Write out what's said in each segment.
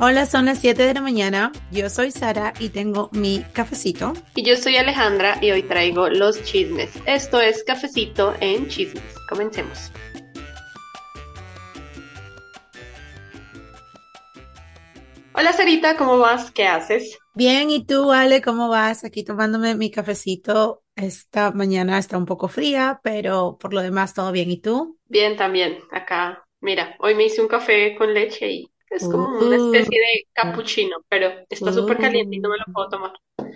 Hola, son las 7 de la mañana. Yo soy Sara y tengo mi cafecito. Y yo soy Alejandra y hoy traigo los chismes. Esto es cafecito en chismes. Comencemos. Hola Sarita, ¿cómo vas? ¿Qué haces? Bien, ¿y tú, Ale, cómo vas? Aquí tomándome mi cafecito. Esta mañana está un poco fría, pero por lo demás todo bien. ¿Y tú? Bien, también. Acá, mira, hoy me hice un café con leche y es como una especie de cappuccino, pero está súper caliente y no me lo puedo tomar.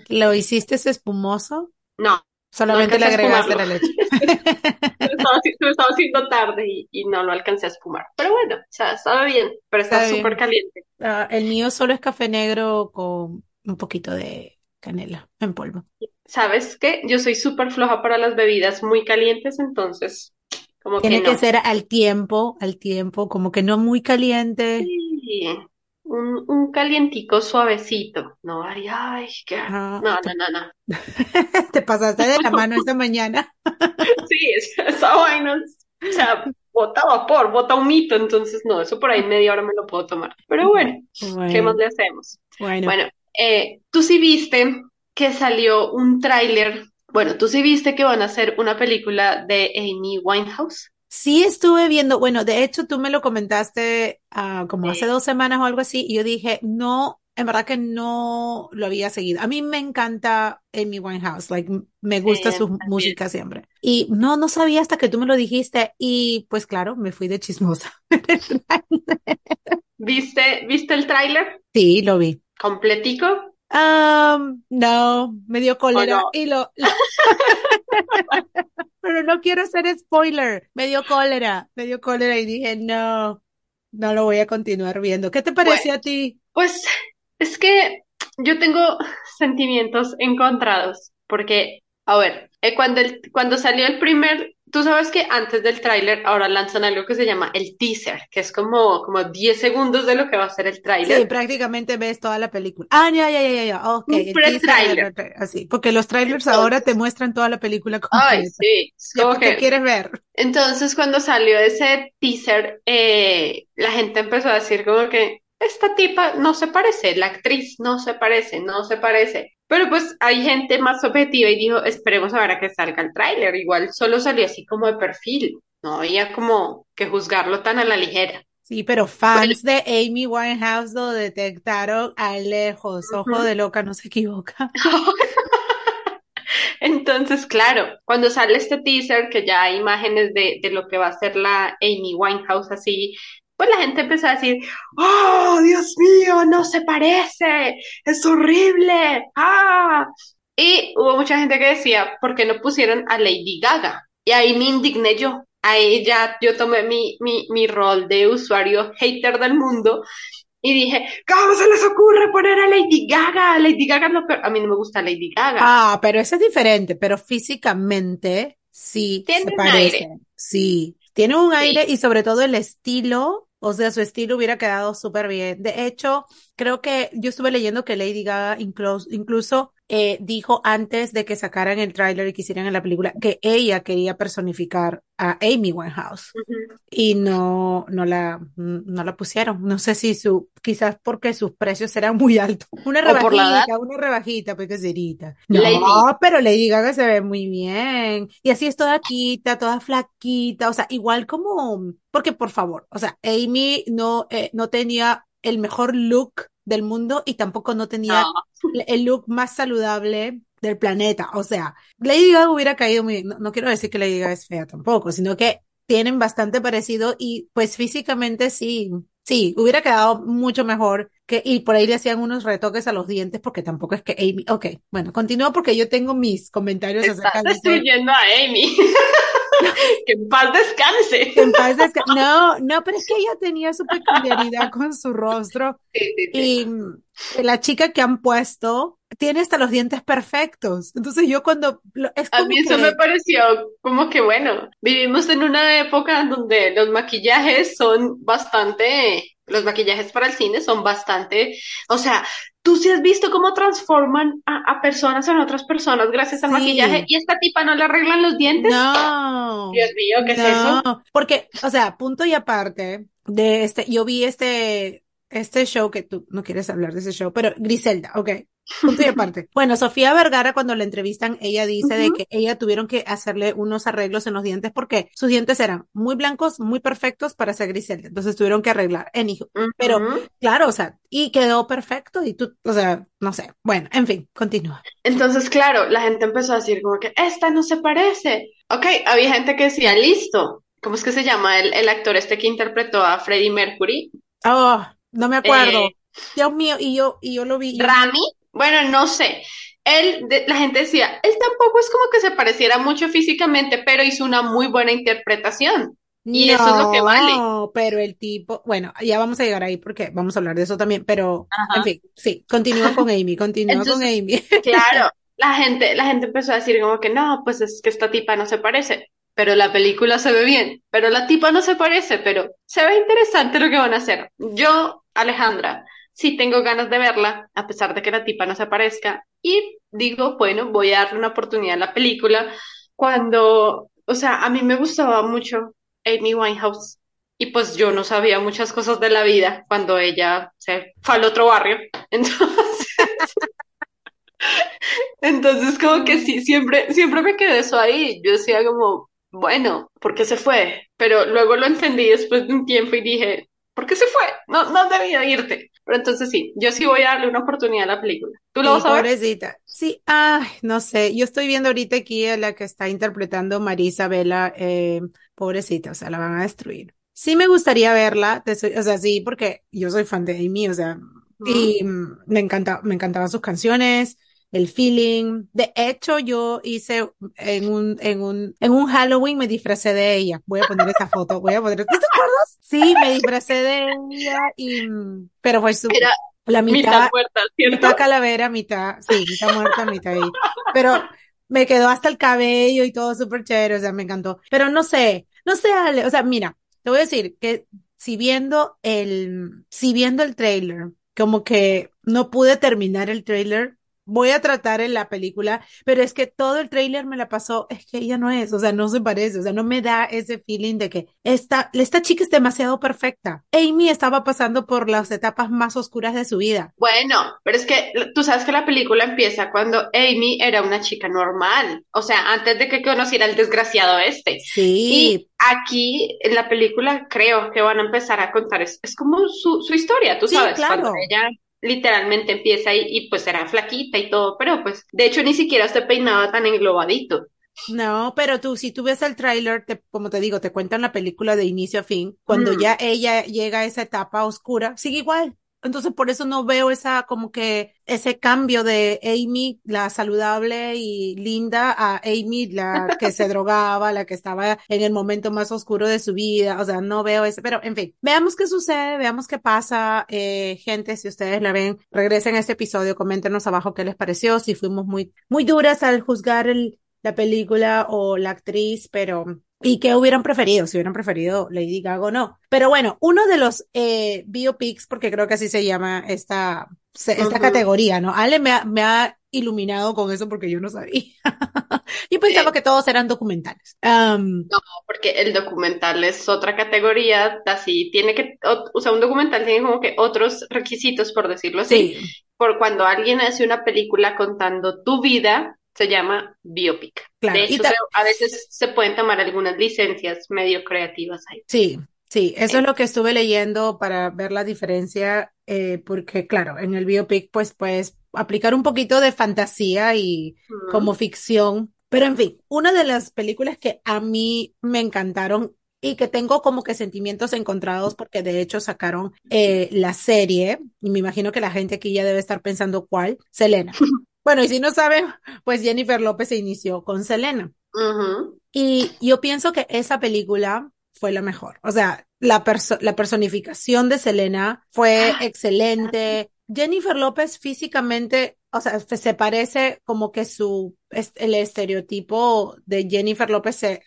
¿Lo hiciste espumoso? No, Solamente no le agregaste la leche. Lo estaba, lo estaba haciendo tarde y, y no lo alcancé a espumar. Pero bueno, o sea, estaba bien, pero está súper caliente. Ah, el mío solo es café negro con un poquito de canela en polvo. ¿Sabes qué? Yo soy súper floja para las bebidas muy calientes, entonces, como que Tiene que no. ser al tiempo, al tiempo, como que no muy caliente. Sí, un, un calientico suavecito. No, ay, ay, qué... Ah, No, no, no, no. te pasaste de la mano esta mañana. Sí, es- esa vaina, o sea, bota vapor, bota humito, entonces no, eso por ahí media hora me lo puedo tomar. Pero bueno, ¿qué más le hacemos? bueno. Bueno, eh, tú sí viste que salió un tráiler, bueno, tú sí viste que van a hacer una película de Amy Winehouse. Sí estuve viendo, bueno, de hecho tú me lo comentaste ah, como hace dos semanas o algo así, y yo dije, no, en verdad que no lo había seguido. A mí me encanta Amy Winehouse, like, me gusta su también. música siempre. Y no, no sabía hasta que tú me lo dijiste, y pues claro, me fui de chismosa. ¿Viste, viste el tráiler Sí, lo vi. completico Um, no, me dio cólera no? y lo, pero no quiero hacer spoiler. Me dio cólera, me dio cólera y dije, no, no lo voy a continuar viendo. ¿Qué te Bueno, pareció a ti? pues es que yo tengo sentimientos encontrados, porque, a ver, eh, cuando, el, cuando salió el primer, tú sabes que antes del tráiler ahora lanzan algo que se llama el teaser, que es como, como 10 segundos de lo que va a ser el Sí, tráiler. prácticamente ves toda la película. Ah, ya, ya, ya, ya, ya. Ok, Un pre-tráiler. así, porque los trailers ahora te Entonces, muestran toda la película ay, completa. sí, es Ya, como ¿qué que quieres ver? Entonces, cuando salió ese teaser, eh, la gente empezó a decir como que esta tipa no se parece, la actriz no se parece, no se parece. Pero pues hay gente más objetiva y dijo, esperemos a ver a que salga el tráiler. Igual solo salió así como de perfil, no había como que juzgarlo tan a la ligera. Sí, pero Bueno, fans de Amy Winehouse lo detectaron a lejos. Ojo de loca, no se equivoca. Entonces, claro, cuando sale este teaser, que ya hay imágenes de, de lo que va a ser la Amy Winehouse así, pues la gente empezó a decir, oh, Dios mío, no se parece, es horrible, ah. Y hubo mucha gente que decía, ¿por qué no pusieron a Lady Gaga? Y ahí me indigné yo. Ahí ya yo tomé mi, mi, mi rol de usuario hater del mundo y dije, ¿cómo se les ocurre poner a Lady Gaga? Lady Gaga lo peor. A mí no me gusta Lady Gaga. Ah, pero eso es diferente, pero físicamente sí se aire, parecen. Sí, tiene un aire y sobre todo el estilo, o sea, su estilo hubiera quedado súper bien. De hecho, creo que yo estuve leyendo que Lady Gaga incluso, incluso eh, dijo antes de que sacaran el tráiler y que hicieran en la película que ella quería personificar a Amy Winehouse. Y no, no la, no la pusieron. No sé si su, quizás porque sus precios eran muy altos. Una rebajita, una rebajita, pues que serita. Lady. No, pero Lady Gaga se ve muy bien. Y así es toda quita, toda flaquita, o sea, igual como, porque por favor, o sea, Amy no, eh, no tenía el mejor look del mundo y tampoco no tenía No, el look más saludable del planeta. O sea, Lady Gaga hubiera caído muy bien. No, no quiero decir que Lady Gaga es fea tampoco, sino que tienen bastante parecido y pues físicamente sí, sí, hubiera quedado mucho mejor que, y por ahí le hacían unos retoques a los dientes porque tampoco es que Amy, ok, bueno, continúo porque yo tengo mis comentarios estás acerca de destruyendo a Amy. Que en paz descanse. que en paz desca- no, no, pero es que ella tenía su peculiaridad con su rostro Sí, sí, sí. y mm, la chica que han puesto tiene hasta los dientes perfectos. Entonces yo cuando, es A mí eso me pareció como que bueno, vivimos en una época donde los maquillajes son bastante, los maquillajes para el cine son bastante, o sea, tú sí has visto cómo transforman a, a personas en otras personas gracias al maquillaje y esta tipa no le arreglan los dientes. No, Dios mío, ¿qué es eso? no, porque, o sea, punto y aparte de este, yo vi este este show que tú no quieres hablar de ese show, pero Griselda, ok. Punto y aparte. Bueno, Sofía Vergara, cuando la entrevistan, ella dice de que ella tuvieron que hacerle unos arreglos en los dientes porque sus dientes eran muy blancos, muy perfectos para ser Griselda. Entonces tuvieron que arreglar en hijo. Pero, claro, o sea, y quedó perfecto y tú, o sea, no sé. Bueno, en fin, continúa. Entonces, claro, la gente empezó a decir como que esta no se parece. Ok, había gente que decía, listo. ¿Cómo es que se llama el, el actor este que interpretó a Freddie Mercury? Oh, no me acuerdo. Eh, Dios mío, y yo, y yo lo vi. Rami, bueno, no sé. Él, la gente decía, él tampoco es como que se pareciera mucho físicamente, pero hizo una muy buena interpretación. Y eso es lo que vale. No, pero el tipo, bueno, ya vamos a llegar ahí porque vamos a hablar de eso también, pero en fin, sí, continúa con Amy, continúa con Amy. claro, la gente, la gente empezó a decir como que no, pues es que esta tipa no se parece, pero la película se ve bien, pero la tipa no se parece, pero se ve interesante lo que van a hacer. Yo, Alejandra, sí tengo ganas de verla, a pesar de que la tipa no se aparezca, y digo, bueno, voy a darle una oportunidad a la película. Cuando, o sea, a mí me gustaba mucho Amy Winehouse, y pues yo no sabía muchas cosas de la vida cuando ella se fue al otro barrio. Entonces, entonces como que sí, siempre, siempre me quedé eso ahí. Yo decía como, bueno, ¿por qué se fue? Pero luego lo entendí después de un tiempo y dije, ¿por qué se fue? No, no debía irte. Pero entonces sí, yo sí voy a darle una oportunidad a la película. ¿Tú lo vas a ver? Pobrecita. Sí, ay, no sé. Yo estoy viendo ahorita aquí a la que está interpretando Marisa Vela, eh, pobrecita, o sea, la van a destruir. Sí me gustaría verla, o sea, sí, porque yo soy fan de Amy, o sea, y me encanta, me encantaban sus canciones, el feeling. De hecho, yo hice en un, en un, en un Halloween me disfracé de ella. Voy a poner esa foto, voy a poner, ¿te acuerdas? Sí, me disfracé de ella y, pero fue su, la mitad, muerta, mitad calavera, mitad, sí, mitad muerta, mitad ahí. Pero me quedó hasta el cabello y todo súper chévere, o sea, me encantó. Pero no sé, no sé, Ale, o sea, mira, te voy a decir que si viendo el, si viendo el trailer, como que no pude terminar el trailer voy a tratar en la película, pero es que todo el tráiler me la pasó, es que ella no es, o sea, no se parece, o sea, no me da ese feeling de que esta, esta chica es demasiado perfecta. Amy estaba pasando por las etapas más oscuras de su vida. Bueno, pero es que tú sabes que la película empieza cuando Amy era una chica normal, o sea, antes de que conociera al desgraciado este. Sí. Y aquí en la película creo que van a empezar a contar, es, es como su, su historia, tú sabes, claro. cuando ella literalmente empieza ahí y pues era flaquita y todo, pero pues de hecho ni siquiera se peinaba tan englobadito. No, pero tú, si tú ves el tráiler, como te digo, te cuentan la película de inicio a fin, cuando mm. ya ella llega a esa etapa oscura, sigue igual, entonces por eso no veo esa como que ese cambio de Amy, la saludable y linda, a Amy, la que se drogaba, la que estaba en el momento más oscuro de su vida. O sea, no veo ese, pero en fin, veamos qué sucede, veamos qué pasa. Eh, gente, si ustedes la ven, regresen a este episodio, coméntenos abajo qué les pareció, si fuimos muy, muy duras al juzgar el, la película o la actriz, pero ¿Y qué hubieran preferido? Si hubieran preferido Lady Gaga o no. Pero bueno, uno de los eh, biopics, porque creo que así se llama esta, esta categoría, ¿no? Ale me ha, me ha iluminado con eso porque yo no sabía. yo pensaba que todos eran documentales. no, porque el documental es otra categoría, así tiene que, o, sea, un documental tiene como que otros requisitos, por decirlo así. Por cuando alguien hace una película contando tu vida, se llama biopic. De hecho, a veces se pueden tomar algunas licencias medio creativas ahí. Sí, sí, eso es lo que estuve leyendo para ver la diferencia, eh, porque claro, en el biopic pues puedes aplicar un poquito de fantasía y como ficción. Pero en fin, una de las películas que a mí me encantaron y que tengo como que sentimientos encontrados porque de hecho sacaron eh, la serie y me imagino que la gente aquí ya debe estar pensando cuál, Selena. Bueno, y si no saben, pues Jennifer López se inició con Selena. Y yo pienso que esa película fue la mejor. O sea, la, la personificación de Selena fue ah. excelente. Jennifer López físicamente, o sea, se parece como que su, el estereotipo de Jennifer López se,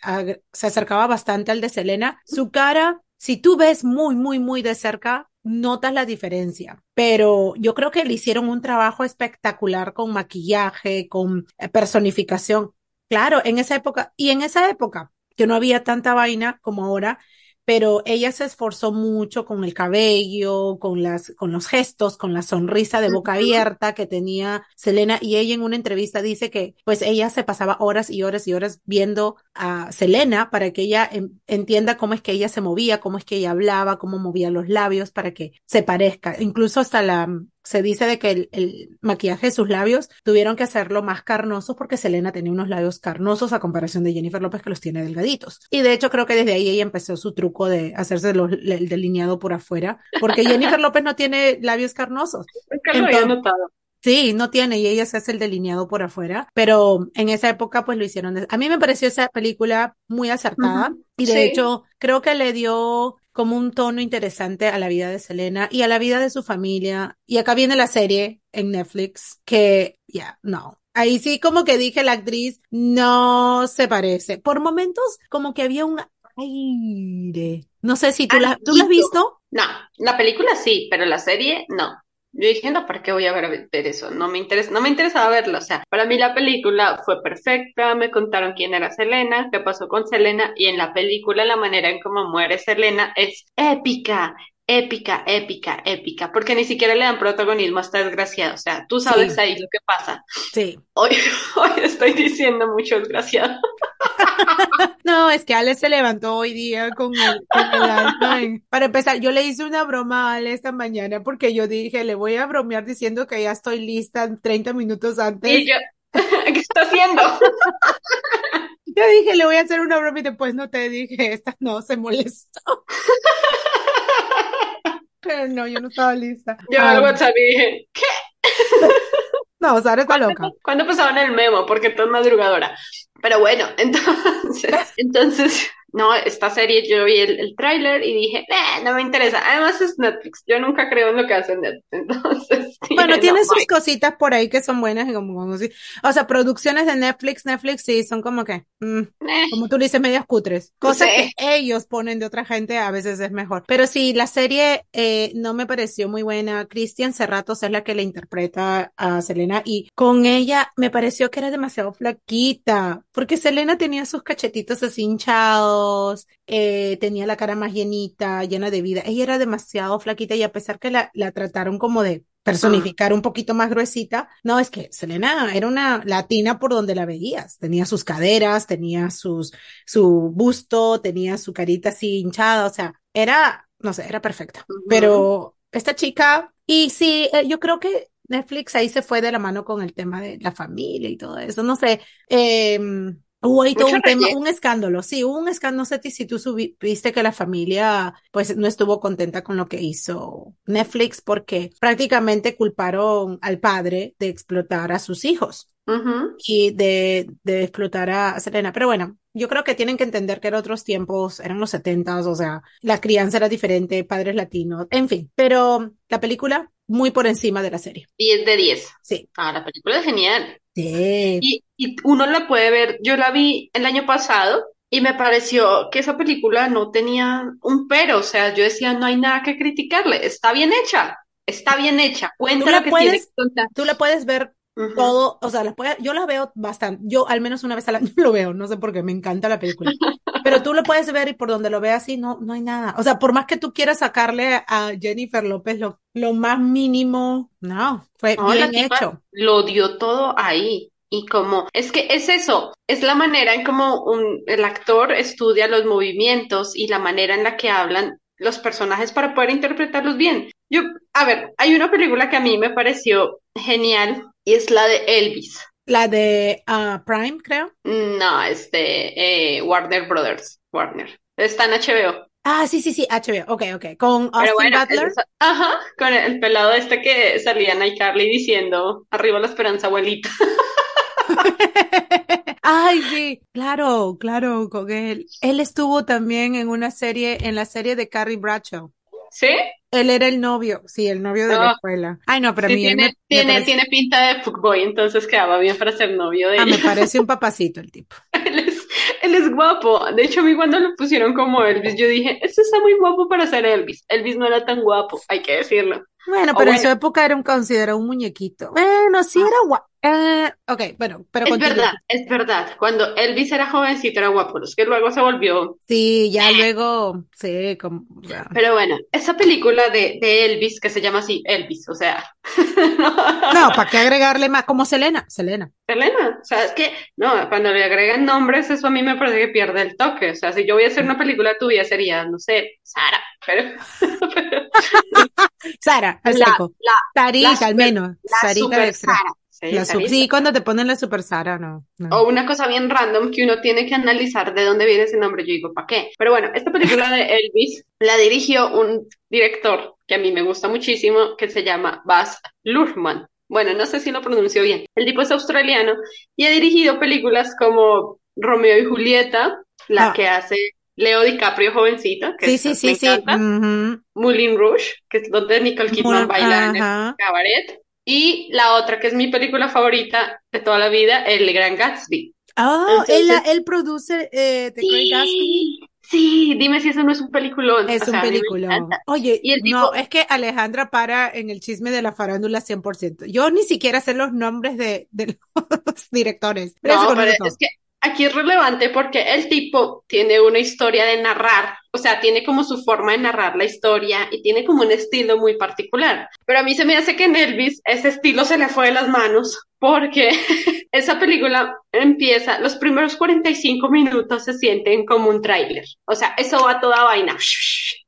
se acercaba bastante al de Selena. Su cara, si tú ves muy, muy, muy de cerca, notas la diferencia, pero yo creo que le hicieron un trabajo espectacular con maquillaje, con eh, personificación. Claro, en esa época, y en esa época, que no había tanta vaina como ahora, pero ella se esforzó mucho con el cabello, con las, con los gestos, con la sonrisa de boca abierta que tenía Selena y ella en una entrevista dice que pues ella se pasaba horas y horas y horas viendo a Selena para que ella en, entienda cómo es que ella se movía, cómo es que ella hablaba, cómo movía los labios para que se parezca. Incluso hasta la se dice de que el, el, maquillaje de sus labios tuvieron que hacerlo más carnosos porque Selena tenía unos labios carnosos a comparación de Jennifer López que los tiene delgaditos. Y de hecho creo que desde ahí ella empezó su truco de hacerse los, el delineado por afuera porque Jennifer López no tiene labios carnosos. Es que lo había notado. Sí, no tiene y ella se hace el delineado por afuera, pero en esa época pues lo hicieron. A mí me pareció esa película muy acertada uh -huh. y de sí. hecho creo que le dio como un tono interesante a la vida de Selena y a la vida de su familia. Y acá viene la serie en Netflix que, ya, yeah, no. Ahí sí como que dije la actriz no se parece. Por momentos como que había un aire. No sé si tú la, ¿tú la has visto. No, la película sí, pero la serie no. Yo dije, no, ¿para qué voy a ver, ver, eso? No me interesa, no me interesaba verlo. O sea, para mí la película fue perfecta, me contaron quién era Selena, qué pasó con Selena, y en la película la manera en cómo muere Selena es épica, épica, épica, épica, porque ni siquiera le dan protagonismo a esta desgraciada. O sea, tú sabes sí. ahí lo que pasa. Sí. Hoy, hoy estoy diciendo mucho desgraciado. no, es que Ale se levantó hoy día con el, con el alma. Para empezar, yo le hice una broma a Ale esta mañana porque yo dije, le voy a bromear diciendo que ya estoy lista 30 minutos antes. Y yo, ¿qué está haciendo? yo dije, le voy a hacer una broma y después no te dije, esta no, se molestó. Pero no, yo no estaba lista. Yo um, al WhatsApp y dije, ¿qué? No, Sara está loca. ¿Cuándo pasaban el memo? Porque tú es madrugadora. Pero bueno, entonces, entonces, no, esta serie yo vi el, el tráiler y dije, eh, no me interesa. Además es Netflix, yo nunca creo en lo que hacen Netflix. Entonces, bueno, tiene no, sus cositas por ahí que son buenas y como, como si, o sea, producciones de Netflix, Netflix sí, son como que, mm, eh. como tú dices, medias cutres. Cosas sí. que ellos ponen de otra gente a veces es mejor. Pero sí, la serie eh, no me pareció muy buena. Cristian Serratos es la que le interpreta a Selena y con ella me pareció que era demasiado flaquita, porque Selena tenía sus cachetitos así hinchados, eh, tenía la cara más llenita, llena de vida. Ella era demasiado flaquita y a pesar que la, la trataron como de personificar un poquito más gruesita. No, es que Selena era una latina por donde la veías. Tenía sus caderas, tenía sus, su busto, tenía su carita así hinchada, o sea, era, no sé, era perfecta. Uh -huh. Pero esta chica, y sí, eh, yo creo que Netflix ahí se fue de la mano con el tema de la familia y todo eso. No sé, eh, Hubo ahí todo un tema, un escándalo, sí, hubo un escándalo, sé si tú viste que la familia pues no estuvo contenta con lo que hizo Netflix porque prácticamente culparon al padre de explotar a sus hijos. Uh -huh. y de, de explotar a Selena. Pero bueno, yo creo que tienen que entender que eran otros tiempos, eran los setentas, o sea, la crianza era diferente, padres latinos, en fin. Pero la película muy por encima de la serie. 10 de 10. Sí. Ah, la película es genial. Sí. Y, y uno la puede ver, yo la vi el año pasado y me pareció que esa película no tenía un pero, o sea, yo decía, no hay nada que criticarle, está bien hecha, está bien hecha, cuenta lo que puedes, tiene que contar. Tú la puedes ver Uh -huh. todo, o sea, las puede, yo la veo bastante, yo al menos una vez al año lo veo, no sé por qué, me encanta la película, pero tú lo puedes ver y por donde lo veas así no, no hay nada, o sea, por más que tú quieras sacarle a Jennifer López lo, lo más mínimo, no, fue no, bien hecho. Lo dio todo ahí, y como, es que es eso, es la manera en como un, el actor estudia los movimientos y la manera en la que hablan los personajes para poder interpretarlos bien. Yo, a ver, hay una película que a mí me pareció genial y es la de Elvis. La de uh, Prime, creo. No, es de eh, Warner Brothers. Warner. Está en HBO. Ah, sí, sí, sí, HBO. Ok, ok. Con Austin bueno, Butler. Ajá, con el pelado este que salía en iCarly diciendo, arriba la esperanza, abuelita. Ay, sí, claro, claro, con él. Él estuvo también en una serie, en la serie de Carrie Bradshaw. ¿Sí? Él era el novio, sí, el novio de la escuela. Ay, no, pero sí, a mí tiene, me, tiene, me parece... tiene pinta de fuckboy, entonces quedaba bien para ser novio de ah, ella. me parece un papacito el tipo. él, es, él es guapo. De hecho, a mí cuando lo pusieron como Elvis, yo dije, este está muy guapo para ser Elvis. Elvis no era tan guapo, hay que decirlo. Bueno, pero en bueno. su época era un considerado un muñequito. Bueno, sí Ah. era guapo. Eh, ok, bueno, pero Es continúa. verdad, es verdad. Cuando Elvis era jovencito era guapo, es que luego se volvió. Sí, ya luego, sí, como, Pero bueno, esa película de, de Elvis, que se llama así, Elvis, o sea. no, ¿para qué agregarle más? Como Selena, Selena. Selena, o sea, es que, no, cuando le agregan nombres, eso a mí me parece que pierde el toque. O sea, si yo voy a hacer una película tuya, sería, no sé, Sara, pero, pero Sara, al La- seco. la- Sarita, la super- al menos. la Sarita de extra. Sara. Sí, La sí, cuando te ponen la super Sara, no. no. O una cosa bien random que uno tiene que analizar de dónde viene ese nombre. Yo digo, ¿para qué? Pero bueno, esta película de Elvis la dirigió un director que a mí me gusta muchísimo, que se llama Baz Luhrmann. Bueno, no sé si lo pronuncio bien. El tipo es australiano y ha dirigido películas como Romeo y Julieta, la Ah. que hace Leo DiCaprio jovencito, que Sí, sí, me sí, sí. encanta. ujú. Moulin Rouge, que es donde Nicole Kidman Moulin- baila en el cabaret. Y la otra, que es mi película favorita de toda la vida, El Gran Gatsby. Oh, él, él produce eh, The Great Gatsby. Sí, sí, dime si eso no es un peliculón. Es O un sea, encanta. Oye, Y el no, es que Alejandra para en el chisme de la farándula 100%. Yo ni siquiera sé los nombres de, de los directores. Pero No, pero es que aquí es relevante porque el tipo tiene una historia de narrar, o sea, tiene como su forma de narrar la historia y tiene como un estilo muy particular. Pero a mí se me hace que en Elvis ese estilo se le fue de las manos porque esa película empieza, los primeros 45 minutos se sienten como un tráiler. O sea, eso va a toda vaina.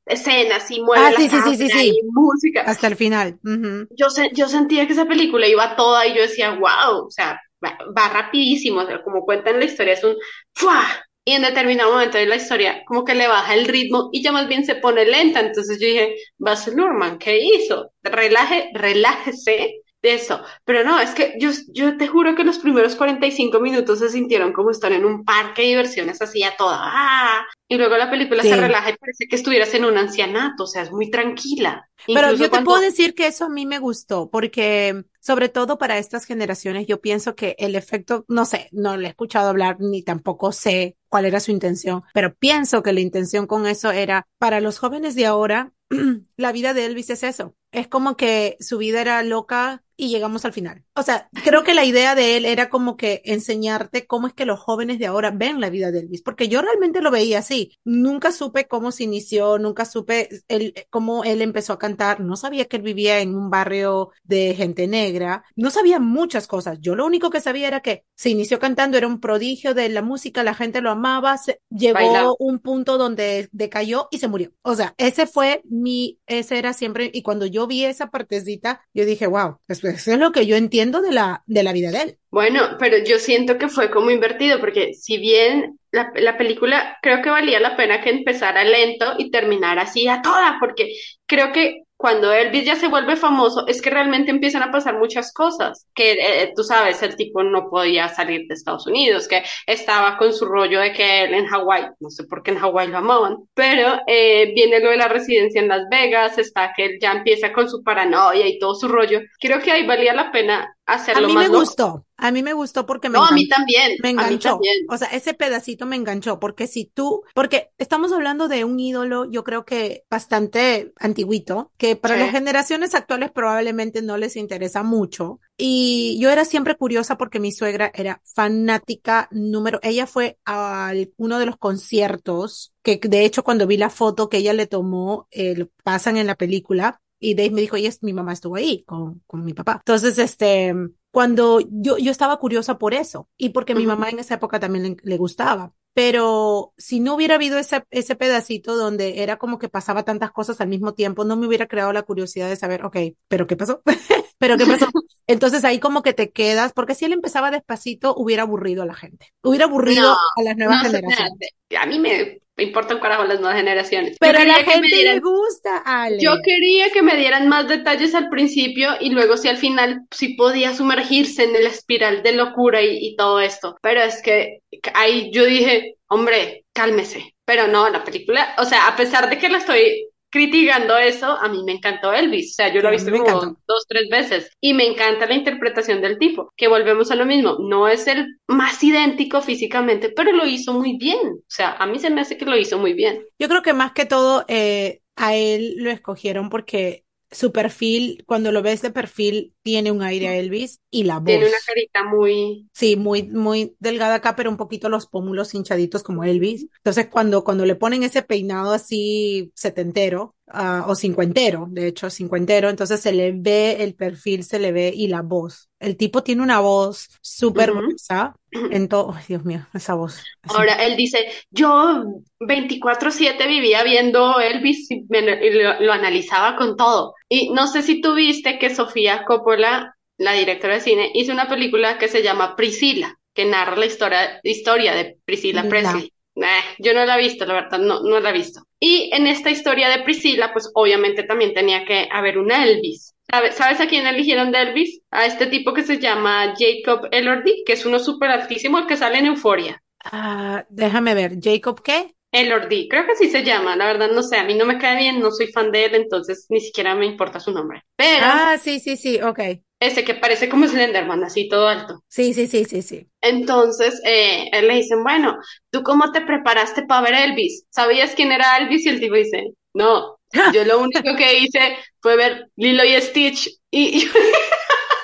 Escenas y mueve Ah, la sí, sí, sí, sí, y música. Hasta el final. Ujú. yo, se- yo sentía que esa película iba toda y yo decía, wow, o sea, va, rapidísimo, o sea, como cuentan la historia, es un ¡fua! Y en determinado momento de la historia, como que le baja el ritmo y ya más bien se pone lenta. Entonces yo dije, Baz Luhrmann, ¿qué hizo? Relaje, relájese de eso. Pero no, es que yo, yo te juro que los primeros 45 minutos se sintieron como estar en un parque de diversiones así a toda. ¡ah! Y luego la película Sí. se relaja y parece que estuvieras en un ancianato, o sea, es muy tranquila. Pero Incluso yo te cuando- puedo decir que eso a mí me gustó, porque sobre todo para estas generaciones, yo pienso que el efecto, no sé, no le he escuchado hablar ni tampoco sé cuál era su intención, pero pienso que la intención con eso era para los jóvenes de ahora, la vida de Elvis es eso. Es como que su vida era loca y llegamos al final. O sea, creo que la idea de él era como que enseñarte cómo es que los jóvenes de ahora ven la vida de Elvis, porque yo realmente lo veía así. Nunca supe cómo se inició, nunca supe el, cómo él empezó a cantar, no sabía que él vivía en un barrio de gente negra, no sabía muchas cosas. Yo lo único que sabía era que se inició cantando, era un prodigio de la música, la gente lo amaba, se, llegó Bailaba. un punto donde decayó y se murió. O sea, ese fue mi, ese era siempre, y cuando yo vi esa partecita, yo dije, wow, eso, eso es lo que yo entiendo de la, de la vida de él. Bueno, pero yo siento que fue como invertido, porque si bien la, la película creo que valía la pena que empezara lento y terminara así a toda, porque creo que cuando Elvis ya se vuelve famoso es que realmente empiezan a pasar muchas cosas, que eh, tú sabes, el tipo no podía salir de Estados Unidos, que estaba con su rollo de que él en Hawái, no sé por qué en Hawái lo amaban, pero eh, viene lo de la residencia en Las Vegas, está que él ya empieza con su paranoia y todo su rollo. Creo que ahí valía la pena A mí más me loco. gustó, a mí me gustó porque me No, a mí también, Me enganchó. también. O sea, ese pedacito me enganchó, porque si tú, porque estamos hablando de un ídolo, yo creo que bastante antiguito, que para Sí. las generaciones actuales probablemente no les interesa mucho. Y yo era siempre curiosa porque mi suegra era fanática número, ella fue a uno de los conciertos, que de hecho cuando vi la foto que ella le tomó, eh, pasan en la película, y Dave me dijo, y es, mi mamá estuvo ahí con, con mi papá. Entonces, este, cuando yo, yo estaba curiosa por eso y porque mi Ujú. mamá en esa época también le, le gustaba. Pero si no hubiera habido ese, ese pedacito donde era como que pasaba tantas cosas al mismo tiempo, no me hubiera creado la curiosidad de saber, ok, pero ¿qué pasó? pero ¿qué pasó? Entonces ahí como que te quedas, porque si él empezaba despacito, hubiera aburrido a la gente, hubiera aburrido No, a las nuevas No generaciones. a mí me importa un carajo las nuevas generaciones. Pero a la me gente le gusta, Ale. yo quería que me dieran más detalles al principio y luego si al final sí podía sumergirse en la espiral de locura y, y todo esto. Pero es que ahí yo dije, hombre, cálmese. Pero no, la película, o sea, a pesar de que la estoy criticando eso, a mí me encantó Elvis, o sea, yo lo he visto como encantó. dos, tres veces y me encanta la interpretación del tipo, que volvemos a lo mismo, no es el más idéntico físicamente, pero lo hizo muy bien, o sea, a mí se me hace que lo hizo muy bien. Yo creo que más que todo eh, a él lo escogieron porque su perfil, cuando lo ves de perfil, tiene un aire a Elvis y la voz. Tiene una carita muy... Sí, muy, muy delgada acá, pero un poquito los pómulos hinchaditos como Elvis. Entonces, cuando, cuando le ponen ese peinado así setentero, uh, o cincuentero, de hecho, cincuentero, entonces se le ve el perfil, se le ve y la voz. El tipo tiene una voz súper gruesa en todo, Dios mío, esa voz. así. Ahora él dice, yo 24/7 vivía viendo Elvis y, me- y lo, lo analizaba con todo. Y no sé si tú viste que Sofía Coppola, la directora de cine, hizo una película que se llama Priscila, que narra la historia, historia de Priscila. Presley. Nah, yo no la he visto, la verdad, no, no la he visto. Y en esta historia de Priscila, pues obviamente también tenía que haber un Elvis. ¿Sabe- ¿Sabes a quién eligieron de Elvis? A este tipo que se llama Jacob Elordi, que es uno súper altísimo, el que sale en Euforia. Ah, déjame ver, ¿Jacob qué? Elordi, creo que así se llama, la verdad no sé, a mí no me cae bien, no soy fan de él, entonces ni siquiera me importa su nombre. Pero Ah, sí, sí, sí, ok. Ese que parece como Slenderman, así todo alto. Sí, sí, sí, sí, sí. Entonces, eh, él le dicen, bueno, ¿tú cómo te preparaste para ver Elvis? ¿Sabías quién era Elvis? Y el tipo dice, no, yo lo único que hice fue ver Lilo y Stitch y, y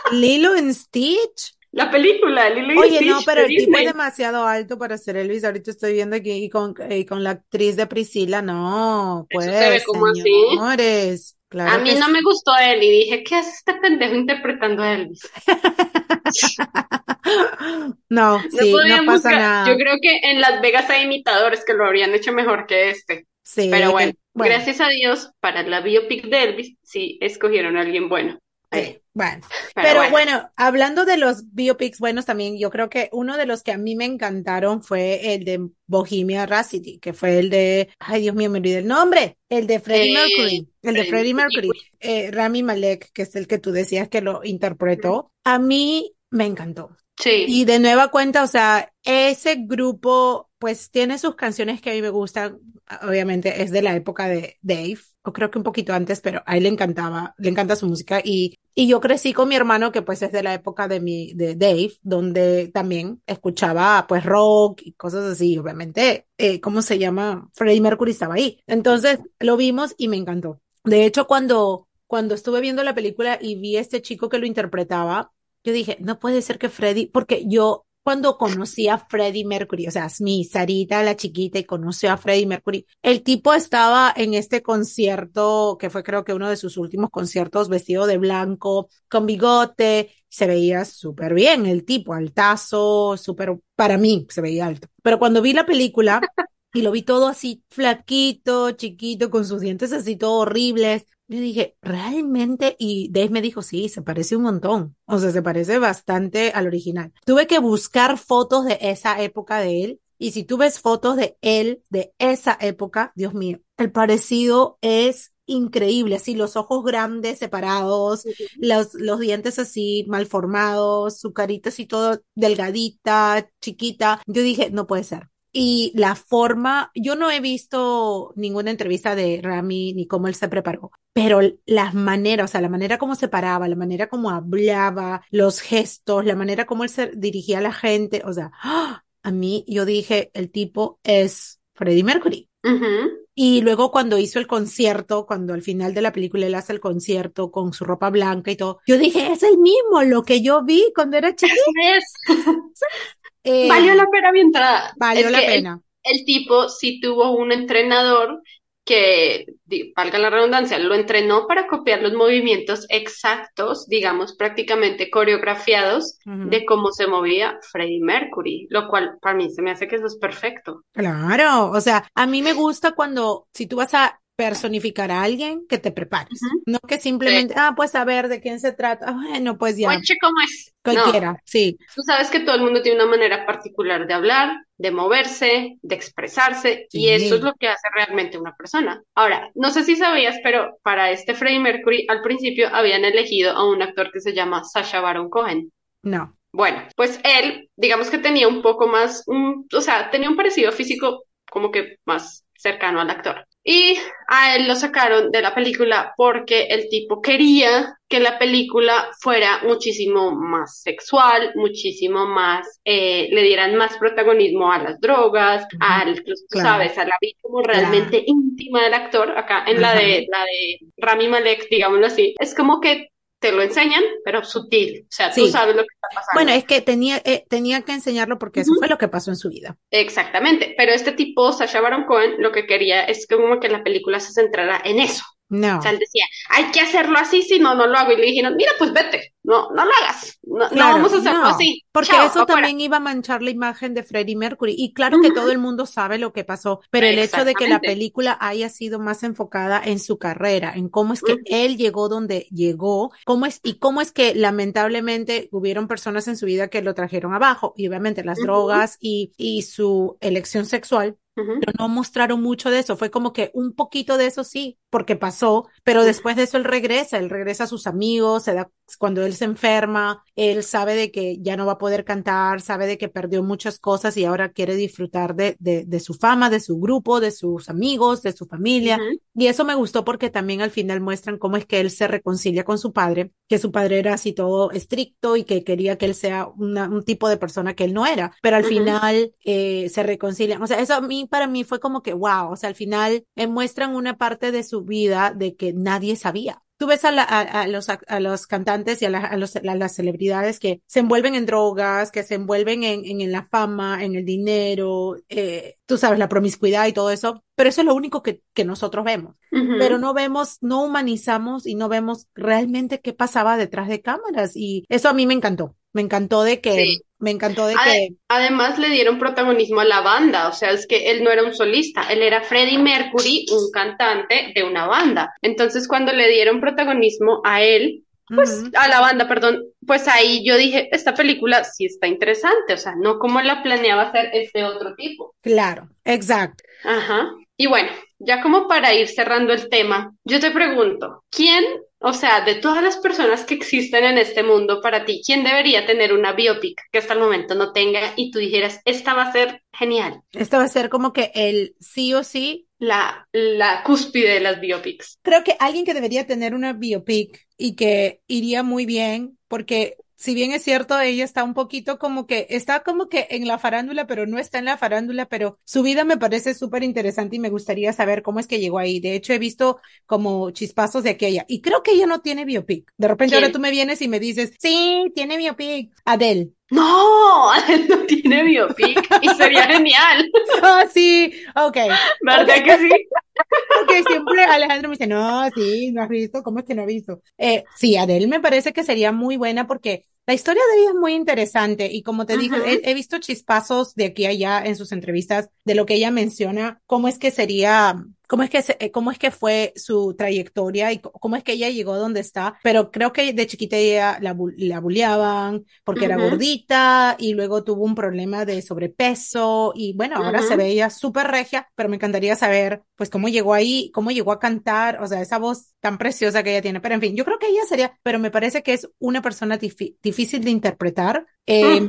Lilo and Stitch. la película, Lilo y Oye, Stitch no, pero el tipo es demasiado alto para ser Elvis. Ahorita estoy viendo aquí y con, y con la actriz de Priscila. No, Eso se ve pues, como así. A mí no sí. me gustó él y dije, ¿qué hace este pendejo interpretando a Elvis? No, No sí, no pasa buscar. Yo nada. creo que en Las Vegas hay imitadores que lo habrían hecho mejor que este. Pero Sí, bueno, bueno, gracias a Dios, para la biopic de Elvis, sí escogieron a alguien bueno. Sí, bueno. Pero Pero bueno, bueno, hablando de los biopics buenos también, yo creo que uno de los que a mí me encantaron fue el de Bohemia Rhapsody, que fue el de, ay Dios mío, me olvidé el nombre, el de Freddie eh, Mercury, el de Freddie Mercury, eh, Rami Malek, que es el que tú decías que lo interpretó, a mí me encantó. Sí, Y de nueva cuenta, o sea, ese grupo, pues tiene sus canciones que a mí me gustan. Obviamente es de la época de Dave, o creo que un poquito antes, pero a él le encantaba, le encanta su música. Y, y yo crecí con mi hermano, que pues es de la época de mi, de Dave, donde también escuchaba pues rock y cosas así. Obviamente, eh, ¿cómo se llama? Freddie Mercury estaba ahí. Entonces lo vimos y me encantó. De hecho, cuando, cuando estuve viendo la película y vi a este chico que lo interpretaba, yo dije, no puede ser que Freddie, porque yo cuando conocí a Freddie Mercury, o sea, mi Sarita, la chiquita, y conoció a Freddie Mercury, el tipo estaba en este concierto, que fue creo que uno de sus últimos conciertos, vestido de blanco, con bigote, se veía súper bien el tipo, altazo, súper, para mí se veía alto. Pero cuando vi la película y lo vi todo así flaquito, chiquito, con sus dientes así todos horribles, yo dije, realmente, y Dave me dijo, sí, se parece un montón. O sea, se parece bastante al original. Tuve que buscar fotos de esa época de él. Y si tú ves fotos de él de esa época, Dios mío, el parecido es increíble. Así, los ojos grandes, separados, los, los dientes así mal formados, su carita así todo delgadita, chiquita. Yo dije, no puede ser. Y la forma, yo no he visto ninguna entrevista de Rami ni cómo él se preparó, pero las maneras, o sea, la manera como se paraba, la manera como hablaba, los gestos, la manera como él se dirigía a la gente, o sea, ¡ah! a mí yo dije, el tipo es Freddie Mercury. Y luego cuando hizo el concierto, cuando al final de la película él hace el concierto con su ropa blanca y todo, yo dije, es el mismo, lo que yo vi cuando era chiquita. Eh, Valió la pena mi entrada. valió Es la el, pena. el tipo sí tuvo un entrenador que, valga la redundancia, lo entrenó para copiar los movimientos exactos, digamos, prácticamente coreografiados de cómo se movía Freddie Mercury, lo cual para mí se me hace que eso es perfecto. Claro, o sea, a mí me gusta cuando, si tú vas a personificar a alguien, que te prepares, no que Sí. simplemente, ah, pues a ver de quién se trata, Ah, bueno, pues ya, Oye, ¿cómo es? No, cualquiera, sí, tú sabes que todo el mundo tiene una manera particular de hablar, de moverse, de expresarse, y eso es lo que hace realmente una persona. Ahora, no sé si sabías, pero para este Freddie Mercury al principio habían elegido a un actor que se llama Sacha Baron Cohen. no, Bueno, pues él, digamos que tenía un poco más, un- o sea, tenía un parecido físico como que más cercano al actor. Y a él lo sacaron de la película porque el tipo quería que la película fuera muchísimo más sexual, muchísimo más, eh, le dieran más protagonismo a las drogas, al, sabes, a la vida como realmente íntima del actor, acá en la de, la de Rami Malek, digámoslo así, es como que te lo enseñan, pero sutil. O sea, tú sabes lo que está pasando. Bueno, es que tenía, eh, tenía que enseñarlo porque eso fue lo que pasó en su vida. Exactamente. Pero este tipo, Sasha Baron Cohen, lo que quería es como que la película se centrara en eso. No. O sea, él decía, hay que hacerlo así, si no, no lo hago. Y le dijeron, mira, pues vete, no, no lo hagas, no, vamos a hacerlo así. Porque eso también iba a manchar la imagen de Freddie Mercury. Y claro que todo el mundo sabe lo que pasó, pero el hecho de que la película haya sido más enfocada en su carrera, en cómo es que él llegó donde llegó, cómo es, y cómo es que lamentablemente hubieron personas en su vida que lo trajeron abajo, y obviamente las drogas y, y su elección sexual pero no mostraron mucho de eso. Fue como que un poquito de eso sí, porque pasó, pero después de eso él regresa, él regresa a sus amigos, se da, cuando él se enferma, él sabe de que ya no va a poder cantar, sabe de que perdió muchas cosas y ahora quiere disfrutar de, de, de su fama, de su grupo, de sus amigos, de su familia. Y eso me gustó porque también al final muestran cómo es que él se reconcilia con su padre, que su padre era así todo estricto y que quería que él sea un tipo de persona que él no era, pero al final eh, se reconcilian. O sea, eso a mí, para mí fue como que, wow, o sea, al final eh, muestran una parte de su vida de que nadie sabía tú ves a, los, a los cantantes y a, las celebridades que se envuelven en drogas, que se envuelven en, en, la fama, en el dinero, eh, tú sabes, la promiscuidad y todo eso, pero eso es lo único que, que nosotros vemos. Pero no vemos, no humanizamos y no vemos realmente qué pasaba detrás de cámaras y eso a mí me encantó. Me encantó de que, me encantó de que. Además le dieron protagonismo a la banda, o sea, es que él no era un solista, él era Freddie Mercury, un cantante de una banda. Entonces cuando le dieron protagonismo a él, pues a la banda, perdón, pues ahí yo dije, esta película sí está interesante, o sea, no como la planeaba hacer este otro tipo. Claro, exacto. Ajá. Y bueno, ya como para ir cerrando el tema, yo te pregunto, ¿quién o sea, de todas las personas que existen en este mundo, para ti, ¿quién debería tener una biopic que hasta el momento no tenga y tú dijeras, esta va a ser genial? Esta va a ser como que el sí o sí. La, la cúspide de las biopics. Creo que alguien que debería tener una biopic y que iría muy bien, porque si bien es cierto, ella está un poquito como que, está como que en la farándula, pero no está en la farándula, pero su vida me parece súper interesante y me gustaría saber cómo es que llegó ahí. De hecho, he visto como chispazos de aquella y creo que ella no tiene biopic. De repente ahora tú me vienes y me dices, sí, tiene biopic. Adele. No, no tiene biopic y sería genial. Ah, sí, ok. ¿Verdad que sí? Porque siempre Alejandro me dice, no, sí, no has visto, ¿cómo es que no has visto? Eh, sí, Adele me parece que sería muy buena porque la historia de ella es muy interesante y como te dije, he, visto chispazos de aquí a allá en sus entrevistas de lo que ella menciona, cómo es que sería cómo es que, eh, cómo es que fue su trayectoria y cómo es que ella llegó donde está, pero creo que de chiquita ella la, la bulleaban porque era gordita y luego tuvo un problema de sobrepeso y bueno, ahora se ve ella súper regia, pero me encantaría saber pues cómo llegó ahí, cómo llegó a cantar, o sea, esa voz tan preciosa que ella tiene, pero en fin, yo creo que ella sería, pero me parece que es una persona difícil de interpretar, eh,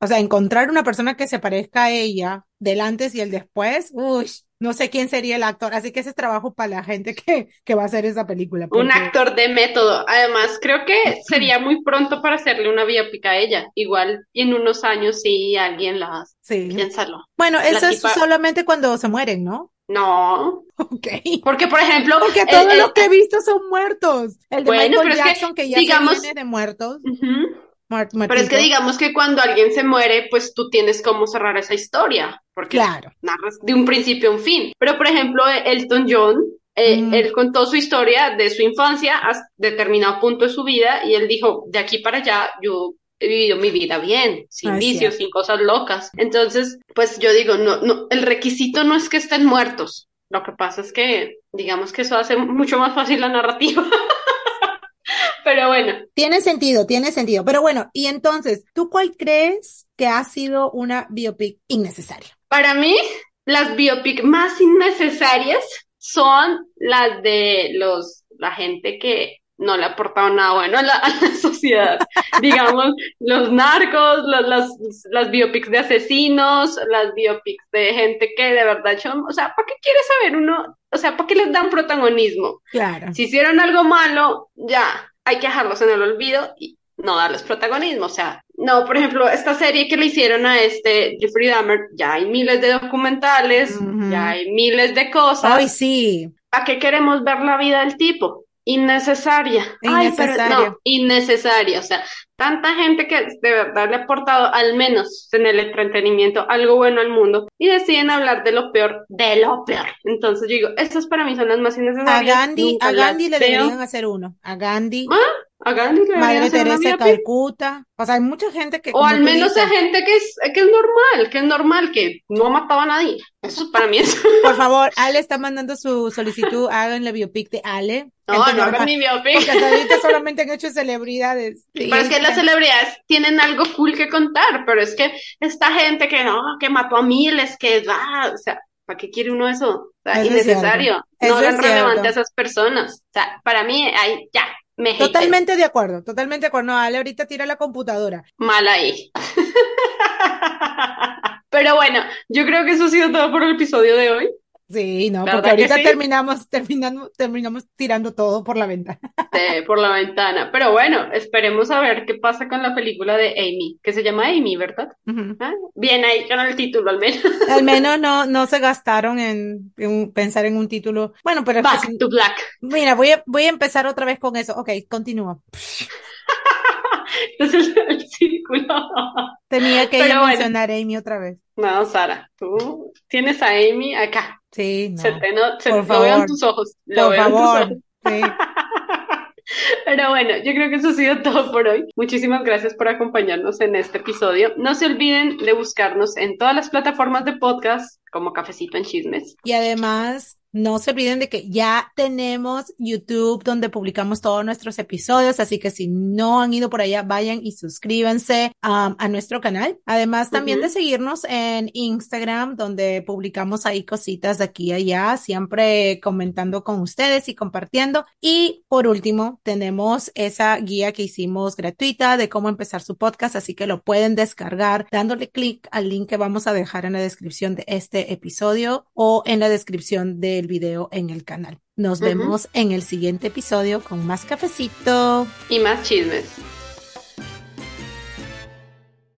o sea, encontrar una persona que se parezca a ella del antes y el después, uy, no sé quién sería el actor, así que ese es trabajo para la gente que, que va a hacer esa película. Un actor de método. Además, creo que sería muy pronto para hacerle una biopic a ella. Igual, en unos años sí alguien la hace. Sí. Piénsalo. Bueno, eso es solamente cuando se mueren, ¿no? No. Ok. Porque, por ejemplo. Porque todos los que he visto son muertos. El de Michael Jackson, que, ya digamos, viene de muertos. Pero es que digamos que cuando alguien se muere, pues tú tienes cómo cerrar esa historia, porque claro. narras de un principio a un fin. Pero por ejemplo, Elton John, eh, mm. él contó su historia de su infancia hasta determinado punto de su vida y él dijo, de aquí para allá yo he vivido mi vida bien, sin vicios, sin cosas locas. Entonces, pues yo digo, no, no, el requisito no es que estén muertos. Lo que pasa es que, digamos que eso hace mucho más fácil la narrativa. Pero bueno. Tiene sentido, tiene sentido. Pero bueno, y entonces, ¿tú cuál crees que ha sido una biopic innecesaria? Para mí, las biopic más innecesarias son las de los, la gente que no le ha aportado nada bueno a la, a la sociedad. Digamos, los narcos, los, las, las biopics de asesinos, las biopics de gente que de verdad, yo, o sea, ¿para qué quiere saber uno? O sea, ¿para qué les dan protagonismo? Claro. Si hicieron algo malo, ya, hay que dejarlos en el olvido y no darles protagonismo. O sea, no, por ejemplo, esta serie que le hicieron a este Jeffrey Dahmer, ya hay miles de documentales, Ujú. ya hay miles de cosas. Ay, sí. ¿Para qué queremos ver la vida del tipo? Innecesaria. Ay, pero Innecesaria. no, innecesaria. O sea, tanta gente que de verdad le ha aportado, al menos en el entretenimiento, algo bueno al mundo y deciden hablar de lo peor, de lo peor. Entonces yo digo, estas para mí son las más A innecesarias. Gandhi, nunca a Gandhi le veo. deberían hacer uno. A Gandhi, A Deberían Madre Teresa de. Calcuta. O sea, hay mucha gente que. O al menos dices, gente que es, que es normal, que es normal, que no ha matado a nadie. Eso para mí es... Por favor, Ale está mandando su solicitud. Hagan la biopic de Ale. No, no hagan mi biopic. Porque hasta ahorita solamente han hecho celebridades. Pero es que las celebridades tienen algo cool que contar, pero es que esta gente que no, que mató a miles, que va, o sea, ¿para qué quiere uno eso? O sea, Eso es innecesario. cierto. No hagan es relevante a esas personas. O sea, para mí, ahí ya, me. Totalmente de acuerdo, totalmente de acuerdo. No, Ale ahorita tira la computadora. Mal ahí. Pero bueno, yo creo que eso ha sido todo por el episodio de hoy. Sí, no, ¿Verdad porque que ahorita sí? terminamos, terminamos, terminamos tirando todo por la ventana. de- por la ventana. Pero bueno, esperemos a ver qué pasa con la película de Amy, que se llama Amy, ¿verdad? ¿Ah? Bien ahí con el título al menos. Al menos no, no se gastaron en, en pensar en un título. Bueno, pero es que Back sí- to Black. mira, voy a, voy a empezar otra vez con eso. Ok, continúa. Es el, círculo. Tenía que bueno. mencionar a Amy otra vez. No, Sara, tú tienes a Amy acá. Sí, no. Se te no, se, Por lo veo en favor. tus ojos. Lo Por veo en tus favor. ojos. Sí. Pero bueno, yo creo que eso ha sido todo por hoy. Muchísimas gracias por acompañarnos en este episodio. No se olviden de buscarnos en todas las plataformas de podcast como Cafecito en Chismes. Y además, no se olviden de que ya tenemos YouTube donde publicamos todos nuestros episodios, así que si no han ido por allá, vayan y suscríbanse um, a nuestro canal. Además, también de seguirnos en Instagram, donde publicamos ahí cositas de aquí y allá, siempre comentando con ustedes y compartiendo. Y por último, tenemos esa guía que hicimos gratuita de cómo empezar su podcast, así que lo pueden descargar dándole clic al link que vamos a dejar en la descripción de este episodio o en la descripción del video en el canal. Nos vemos en el siguiente episodio con más cafecito. Y más chismes.